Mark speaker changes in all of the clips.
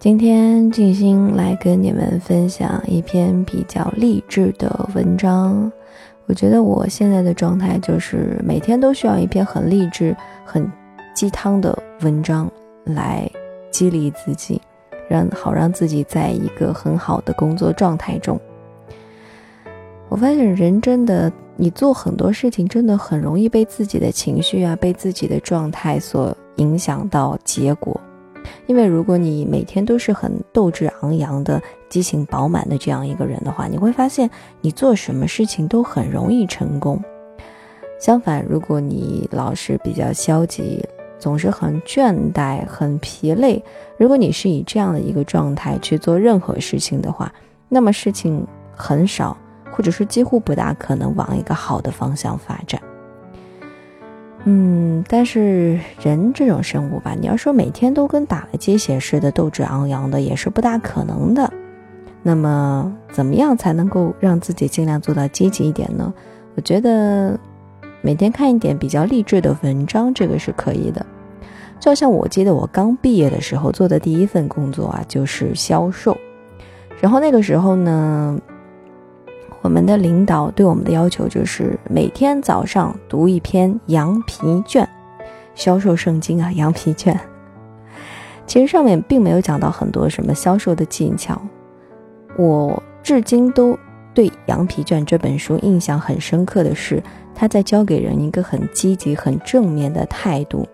Speaker 1: 今天静心来跟你们分享一篇比较励志的文章。我觉得我现在的状态就是每天都需要一篇很励志、很鸡汤的文章来激励自己，让好让自己在一个很好的工作状态中。我发现人真的，你做很多事情真的很容易被自己的情绪啊，被自己的状态所影响到结果。因为如果你每天都是很斗志昂扬的、激情饱满的这样一个人的话，你会发现你做什么事情都很容易成功。相反，如果你老是比较消极，总是很倦怠、很疲累，如果你是以这样的一个状态去做任何事情的话，那么事情很少，或者是几乎不大可能往一个好的方向发展。嗯，但是人这种生物吧，你要说每天都跟打了鸡血似的斗志昂扬的，也是不大可能的。那么，怎么样才能够让自己尽量做到积极一点呢？我觉得每天看一点比较励志的文章，这个是可以的。就像我记得我刚毕业的时候做的第一份工作啊，就是销售。然后那个时候呢。我们的领导对我们的要求就是每天早上读一篇羊皮卷，销售圣经啊，羊皮卷。其实上面并没有讲到很多什么销售的技巧，我至今都对羊皮卷这本书印象很深刻的是，他在教给人一个很积极、很正面的态度，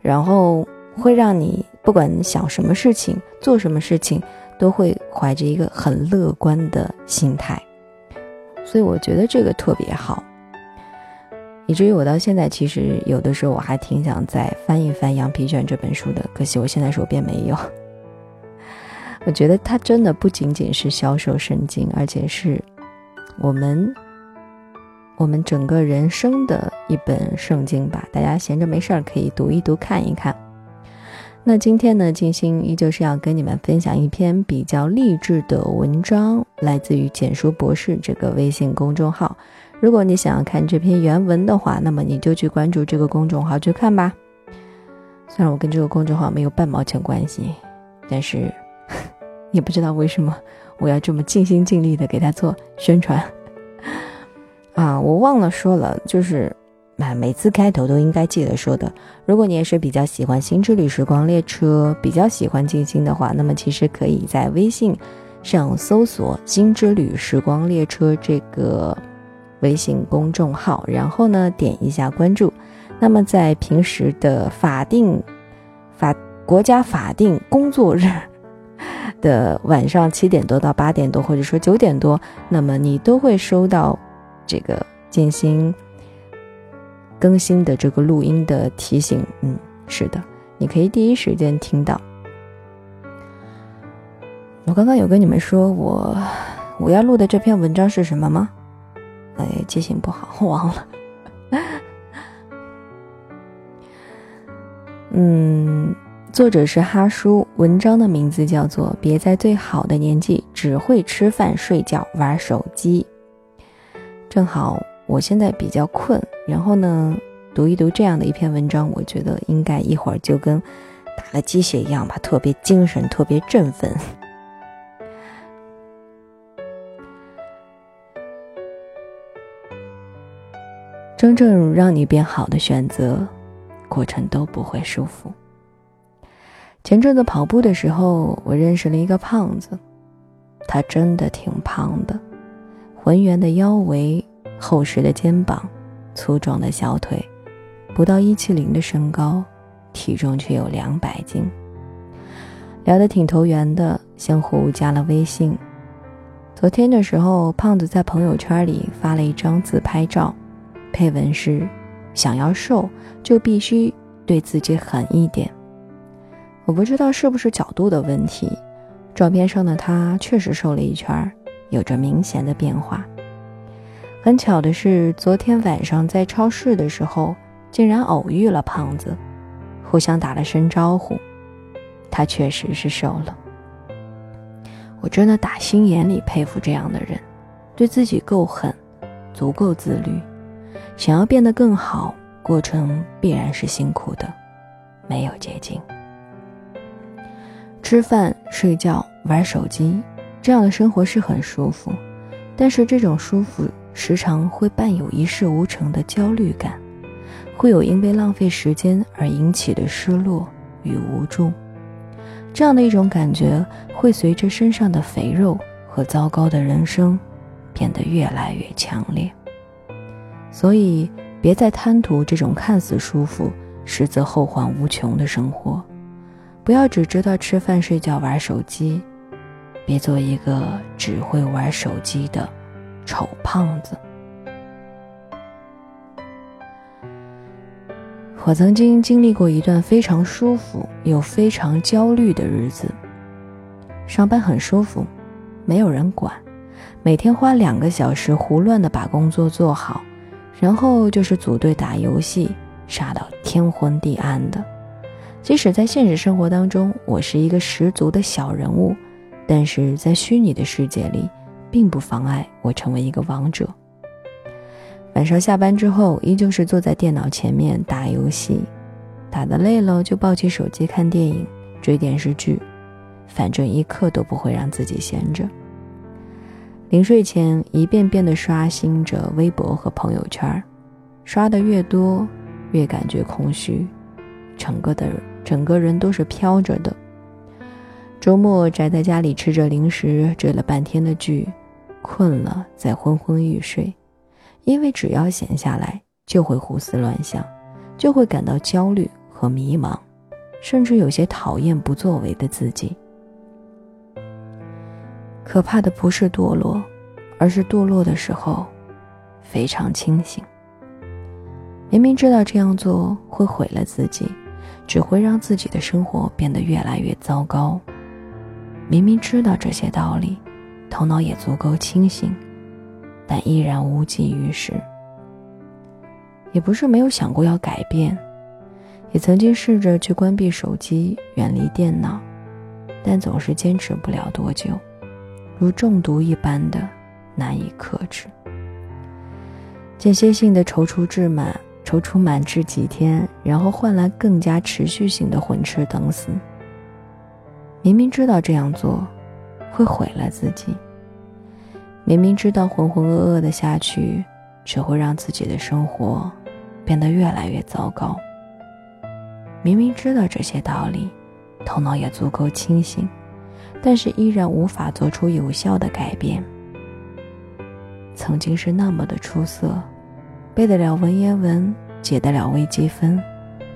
Speaker 1: 然后会让你不管想什么事情、做什么事情，都会怀着一个很乐观的心态。所以我觉得这个特别好，以至于我到现在其实有的时候我还挺想再翻一翻《羊皮卷》这本书的，可惜我现在手边没有。我觉得它真的不仅仅是销售圣经，而且是我们我们整个人生的一本圣经吧。大家闲着没事儿可以读一读、看一看。那今天呢，静心依旧是要跟你们分享一篇比较励志的文章，来自于简书博士这个微信公众号。如果你想要看这篇原文的话，那么你就去关注这个公众号去看吧。虽然我跟这个公众号没有半毛钱关系，但是也不知道为什么我要这么尽心尽力的给他做宣传啊！我忘了说了，就是。每次开头都应该记得说的。如果你也是比较喜欢《新之旅时光列车》，比较喜欢静心的话，那么其实可以在微信上搜索“新之旅时光列车”这个微信公众号，然后呢点一下关注。那么在平时的法定法国家法定工作日的晚上七点多到八点多，或者说九点多，那么你都会收到这个静心。更新的这个录音的提醒，嗯，是的，你可以第一时间听到。我刚刚有跟你们说我我要录的这篇文章是什么吗？哎，记性不好，我忘了。嗯，作者是哈叔，文章的名字叫做《别在最好的年纪只会吃饭、睡觉、玩手机》，正好。我现在比较困，然后呢，读一读这样的一篇文章，我觉得应该一会儿就跟打了鸡血一样吧，特别精神，特别振奋。真正让你变好的选择，过程都不会舒服。前阵子跑步的时候，我认识了一个胖子，他真的挺胖的，浑圆的腰围。厚实的肩膀，粗壮的小腿，不到一七零的身高，体重却有两百斤。聊得挺投缘的，相互加了微信。昨天的时候，胖子在朋友圈里发了一张自拍照，配文是：“想要瘦，就必须对自己狠一点。”我不知道是不是角度的问题，照片上的他确实瘦了一圈，有着明显的变化。很巧的是，昨天晚上在超市的时候，竟然偶遇了胖子，互相打了声招呼。他确实是瘦了，我真的打心眼里佩服这样的人，对自己够狠，足够自律。想要变得更好，过程必然是辛苦的，没有捷径。吃饭、睡觉、玩手机，这样的生活是很舒服，但是这种舒服时常会伴有一事无成的焦虑感，会有因为浪费时间而引起的失落与无助。这样的一种感觉会随着身上的肥肉和糟糕的人生变得越来越强烈。所以，别再贪图这种看似舒服，实则后患无穷的生活。不要只知道吃饭、睡觉、玩手机，别做一个只会玩手机的丑胖子。我曾经经历过一段非常舒服又非常焦虑的日子。上班很舒服，没有人管，每天花两个小时胡乱的把工作做好，然后就是组队打游戏，杀到天昏地暗的。即使在现实生活当中，我是一个十足的小人物，但是在虚拟的世界里，并不妨碍我成为一个王者。晚上下班之后，依旧是坐在电脑前面打游戏，打得累了就抱起手机看电影、追电视剧，反正一刻都不会让自己闲着。临睡前一遍遍地刷新着微博和朋友圈，刷得越多，越感觉空虚，整个的整个人都是飘着的。周末宅在家里吃着零食，追了半天的剧，困了再昏昏欲睡。因为只要闲下来，就会胡思乱想，就会感到焦虑和迷茫，甚至有些讨厌不作为的自己。可怕的不是堕落，而是堕落的时候非常清醒。明明知道这样做会毁了自己，只会让自己的生活变得越来越糟糕。明明知道这些道理，头脑也足够清醒。但依然无济于事。也不是没有想过要改变，也曾经试着去关闭手机，远离电脑，但总是坚持不了多久，如中毒一般的难以克制。间歇性的踌躇志满，踌躇满志几天，然后换来更加持续性的混吃等死。明明知道这样做会毁了自己。明明知道浑浑噩噩的下去，只会让自己的生活变得越来越糟糕。明明知道这些道理，头脑也足够清醒，但是依然无法做出有效的改变。曾经是那么的出色，背得了文言文，解得了微积分，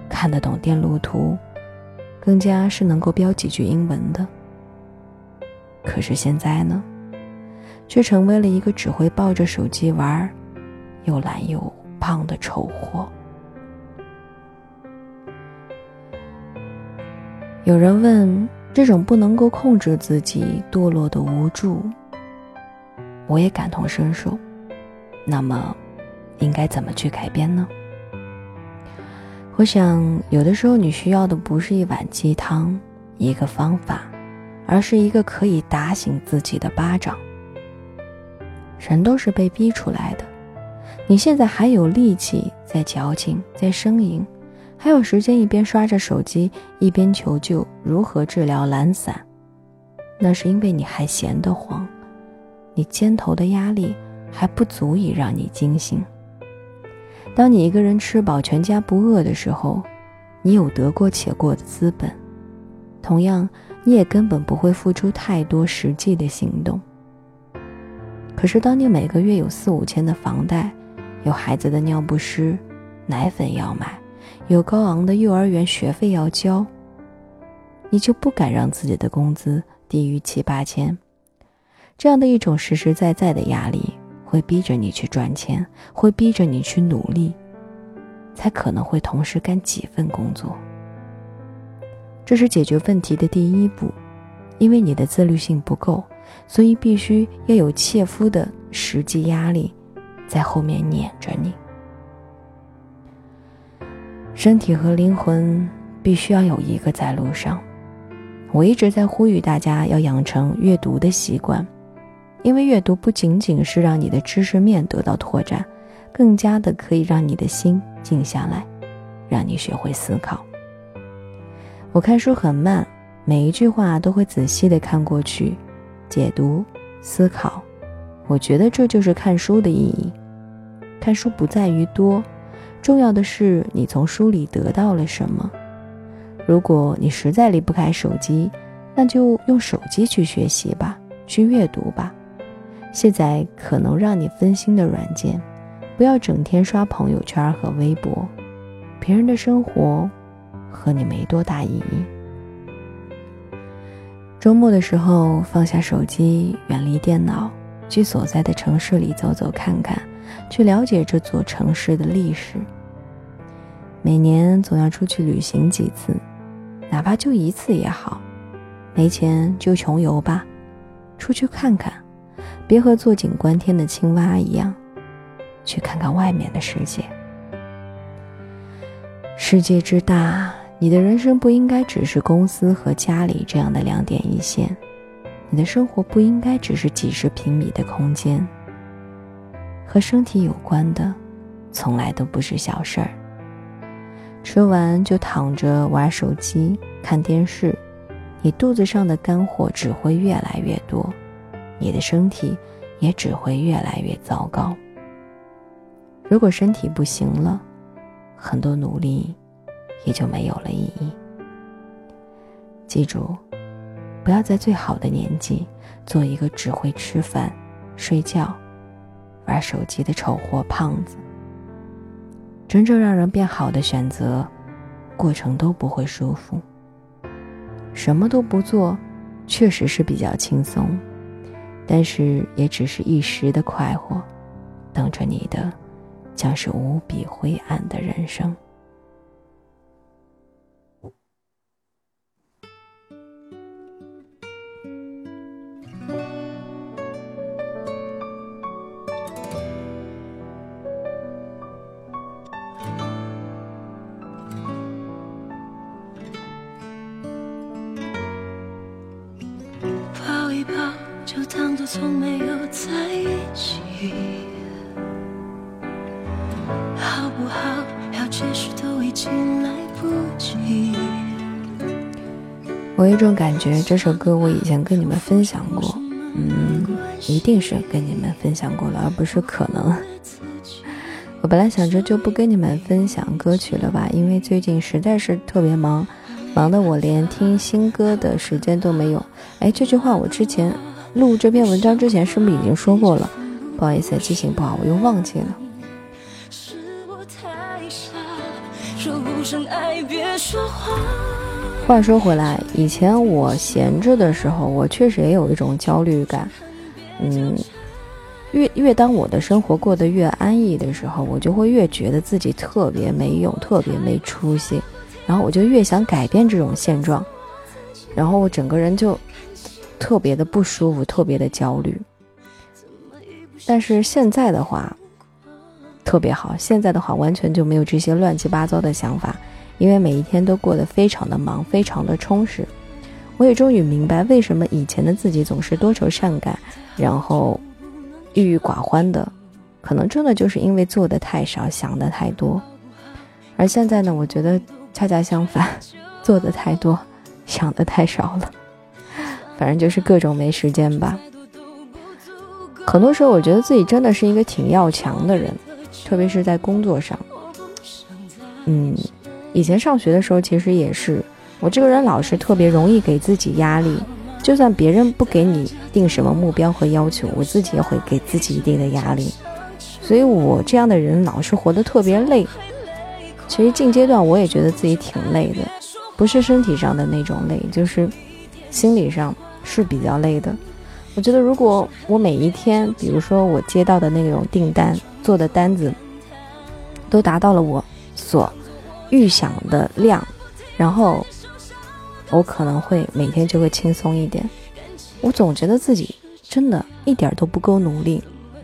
Speaker 1: 看得懂电路图，更加是能够标几句英文的。可是现在呢？却成为了一个只会抱着手机玩，又懒又胖的丑货。有人问：这种不能够控制自己堕落的无助，我也感同身受。那么，应该怎么去改变呢？我想，有的时候你需要的不是一碗鸡汤、一个方法，而是一个可以打醒自己的巴掌。人都是被逼出来的，你现在还有力气在矫情，在呻吟，还有时间一边刷着手机一边求救如何治疗懒散，那是因为你还闲得慌，你肩头的压力还不足以让你惊醒。当你一个人吃饱全家不饿的时候，你有得过且过的资本，同样你也根本不会付出太多实际的行动。可是，当你每个月有四五千的房贷，有孩子的尿不湿、奶粉要买，有高昂的幼儿园学费要交，你就不敢让自己的工资低于七八千。这样的一种实实在在的压力，会逼着你去赚钱，会逼着你去努力，才可能会同时干几份工作。这是解决问题的第一步，因为你的自律性不够。所以必须要有切肤的实际压力，在后面撵着你。身体和灵魂必须要有一个在路上。我一直在呼吁大家要养成阅读的习惯，因为阅读不仅仅是让你的知识面得到拓展，更加的可以让你的心静下来，让你学会思考。我看书很慢，每一句话都会仔细的看过去，解读、思考。我觉得这就是看书的意义。看书不在于多，重要的是你从书里得到了什么。如果你实在离不开手机，那就用手机去学习吧，去阅读吧。卸载可能让你分心的软件，不要整天刷朋友圈和微博，别人的生活和你没多大意义。周末的时候，放下手机，远离电脑，去所在的城市里走走看看，去了解这座城市的历史。每年总要出去旅行几次，哪怕就一次也好。没钱就穷游吧，出去看看，别和坐井观天的青蛙一样，去看看外面的世界。世界之大。你的人生不应该只是公司和家里这样的两点一线，你的生活不应该只是几十平米的空间。和身体有关的，从来都不是小事儿。吃完就躺着玩手机、看电视，你肚子上的干货只会越来越多，你的身体也只会越来越糟糕。如果身体不行了，很多努力。也就没有了意义。记住，不要在最好的年纪做一个只会吃饭、睡觉、玩手机的丑货胖子。真正让人变好的选择，过程都不会舒服。什么都不做，确实是比较轻松，但是也只是一时的快活，等着你的将是无比灰暗的人生。这种感觉，这首歌我以前跟你们分享过，嗯，一定是跟你们分享过了，而不是可能。我本来想着就不跟你们分享歌曲了吧，因为最近实在是特别忙，忙得我连听新歌的时间都没有。哎，这句话我之前。录这篇文章之前是不是已经说过了？不好意思，记性不好，我又忘记了。是
Speaker 2: 我太傻，说不上爱别说谎
Speaker 1: 话说回来，以前我闲着的时候，我确实也有一种焦虑感。嗯，越越当我的生活过得越安逸的时候，我就会越觉得自己特别没用，特别没出息，然后我就越想改变这种现状，然后我整个人就。特别的不舒服，特别的焦虑。但是现在的话，特别好。现在的话，完全就没有这些乱七八糟的想法，因为每一天都过得非常的忙，非常的充实。我也终于明白，为什么以前的自己总是多愁善感，然后郁郁寡欢的，可能真的就是因为做的太少，想的太多。而现在呢，我觉得恰恰相反，做的太多，想的太少了。反正就是各种没时间吧。很多时候，我觉得自己真的是一个挺要强的人，特别是在工作上。嗯，以前上学的时候，其实也是我这个人老是特别容易给自己压力，就算别人不给你定什么目标和要求，我自己也会给自己一定的压力。所以我这样的人老是活得特别累。其实近阶段我也觉得自己挺累的，不是身体上的那种累，就是心理上。是比较累的，我觉得如果我每一天，比如说我接到的那种订单做的单子，都达到了我所预想的量，然后我可能会每天就会轻松一点。我总觉得自己真的一点都不够努力，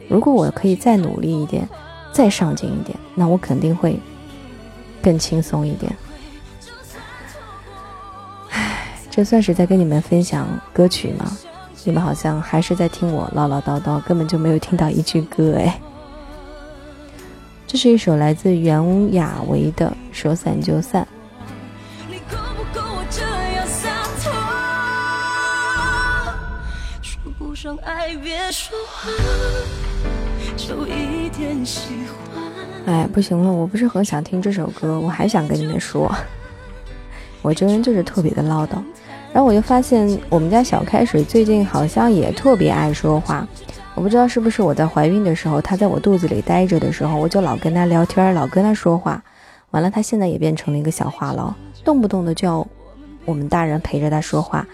Speaker 1: 如果我可以再努力一点，再上进一点，那我肯定会更轻松一点。唉这算是在跟你们分享歌曲吗？你们好像还是在听我唠唠叨叨，根本就没有听到一句歌哎。这是一首来自袁娅维的说散就散。哎，不行了，我不是很想听这首歌，我还想跟你们说。我这人就是特别的唠叨，然后我就发现我们家小开水最近好像也特别爱说话。我不知道是不是我在怀孕的时候，他在我肚子里待着的时候，我就老跟他聊天，老跟他说话。完了，他现在也变成了一个小话痨，动不动的就要我们大人陪着他说话，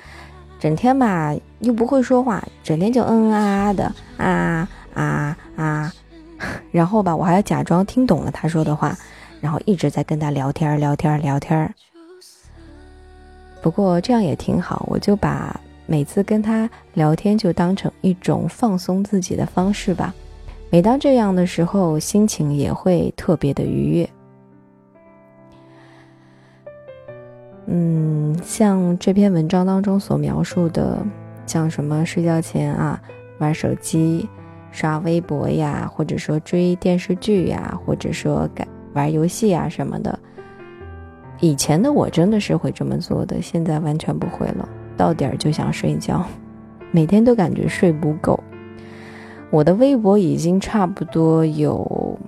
Speaker 1: 整天吧又不会说话，整天就嗯嗯啊啊的啊啊啊，然后吧我还要假装听懂了他说的话，然后一直在跟他聊天聊天聊天。不过这样也挺好，我就把每次跟他聊天就当成一种放松自己的方式吧。每当这样的时候，心情也会特别的愉悦。嗯，像这篇文章当中所描述的，像什么睡觉前啊玩手机、刷微博呀，或者说追电视剧呀，或者说改玩游戏啊什么的。以前的我真的是会这么做的，现在完全不会了。到点儿就想睡觉，每天都感觉睡不够。我的微博已经差不多有。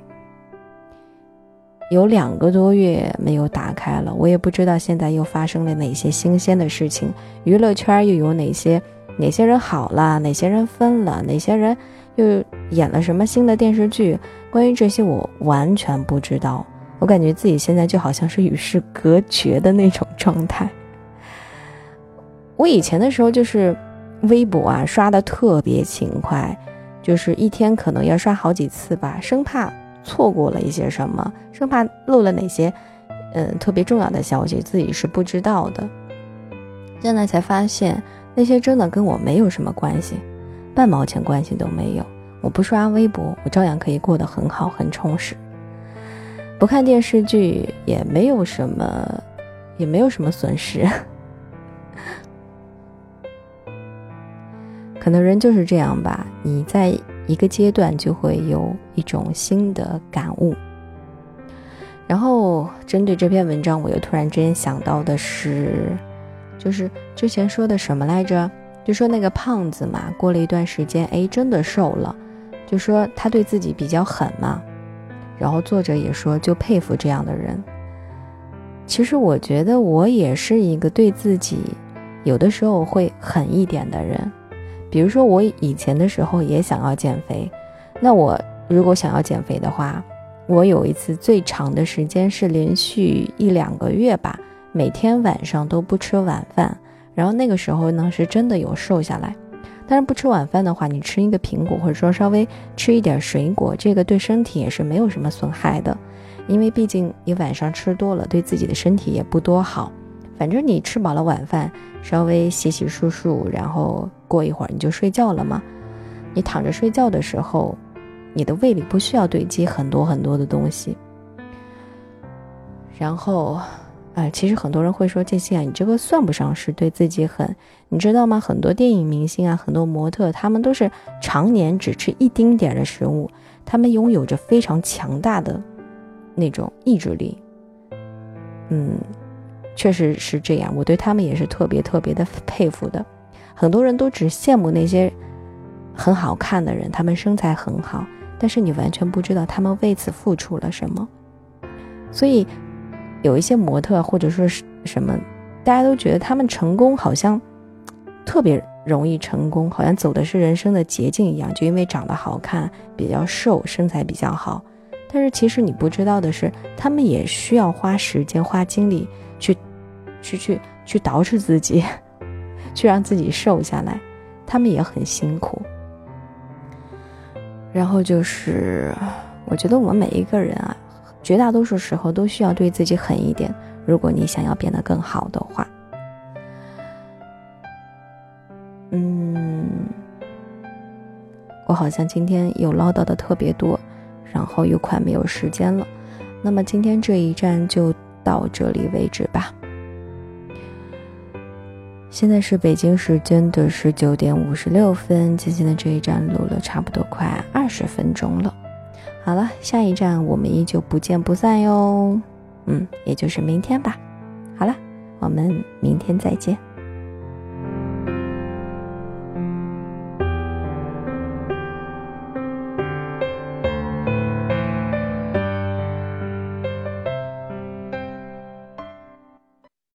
Speaker 1: 有两个多月没有打开了，我也不知道现在又发生了哪些新鲜的事情，娱乐圈又有哪些哪些人好了，哪些人分了，哪些人又演了什么新的电视剧？关于这些，我完全不知道。我感觉自己现在就好像是与世隔绝的那种状态。我以前的时候就是微博啊刷的特别勤快，就是一天可能要刷好几次吧，生怕。错过了一些什么，生怕漏了哪些，嗯，特别重要的消息，自己是不知道的。现在才发现，那些真的跟我没有什么关系，半毛钱关系都没有。我不刷微博，我照样可以过得很好，很充实。不看电视剧也没有什么，也没有什么损失。可能人就是这样吧，你在。一个阶段就会有一种新的感悟，然后针对这篇文章，我又突然之间想到的是，就是之前说的什么来着？就说那个胖子嘛，过了一段时间，哎，真的瘦了，就说他对自己比较狠嘛。然后作者也说，就佩服这样的人。其实我觉得我也是一个对自己有的时候会狠一点的人。比如说，我以前的时候也想要减肥，那我如果想要减肥的话，我有一次最长的时间是连续一两个月吧，每天晚上都不吃晚饭，然后那个时候呢是真的有瘦下来。但是不吃晚饭的话，你吃一个苹果或者说稍微吃一点水果，这个对身体也是没有什么损害的，因为毕竟你晚上吃多了，对自己的身体也不多好。反正你吃饱了晚饭，稍微洗洗漱漱，然后过一会儿你就睡觉了嘛。你躺着睡觉的时候，你的胃里不需要堆积很多很多的东西。然后，啊，其实很多人会说这些啊，你这个算不上是对自己狠，你知道吗？很多电影明星啊，很多模特，他们都是常年只吃一丁点的食物，他们拥有着非常强大的那种意志力。嗯。确实是这样，我对他们也是特别特别的佩服的。很多人都只羡慕那些很好看的人，他们身材很好，但是你完全不知道他们为此付出了什么。所以，有一些模特或者说是什么，大家都觉得他们成功好像特别容易成功，好像走的是人生的捷径一样，就因为长得好看、比较瘦、身材比较好。但是其实你不知道的是，他们也需要花时间、花精力去。去去去捯饬自己，去让自己瘦下来，他们也很辛苦。然后就是，我觉得我们每一个人啊，绝大多数时候都需要对自己狠一点。如果你想要变得更好的话，嗯，我好像今天又唠叨的特别多，然后又快没有时间了。那么今天这一站就到这里为止吧。现在是北京时间的十九点五十六分，今天的这一站录了差不多快二十分钟了。好了，下一站我们依旧不见不散哟。嗯，也就是明天吧。好了，我们明天再见。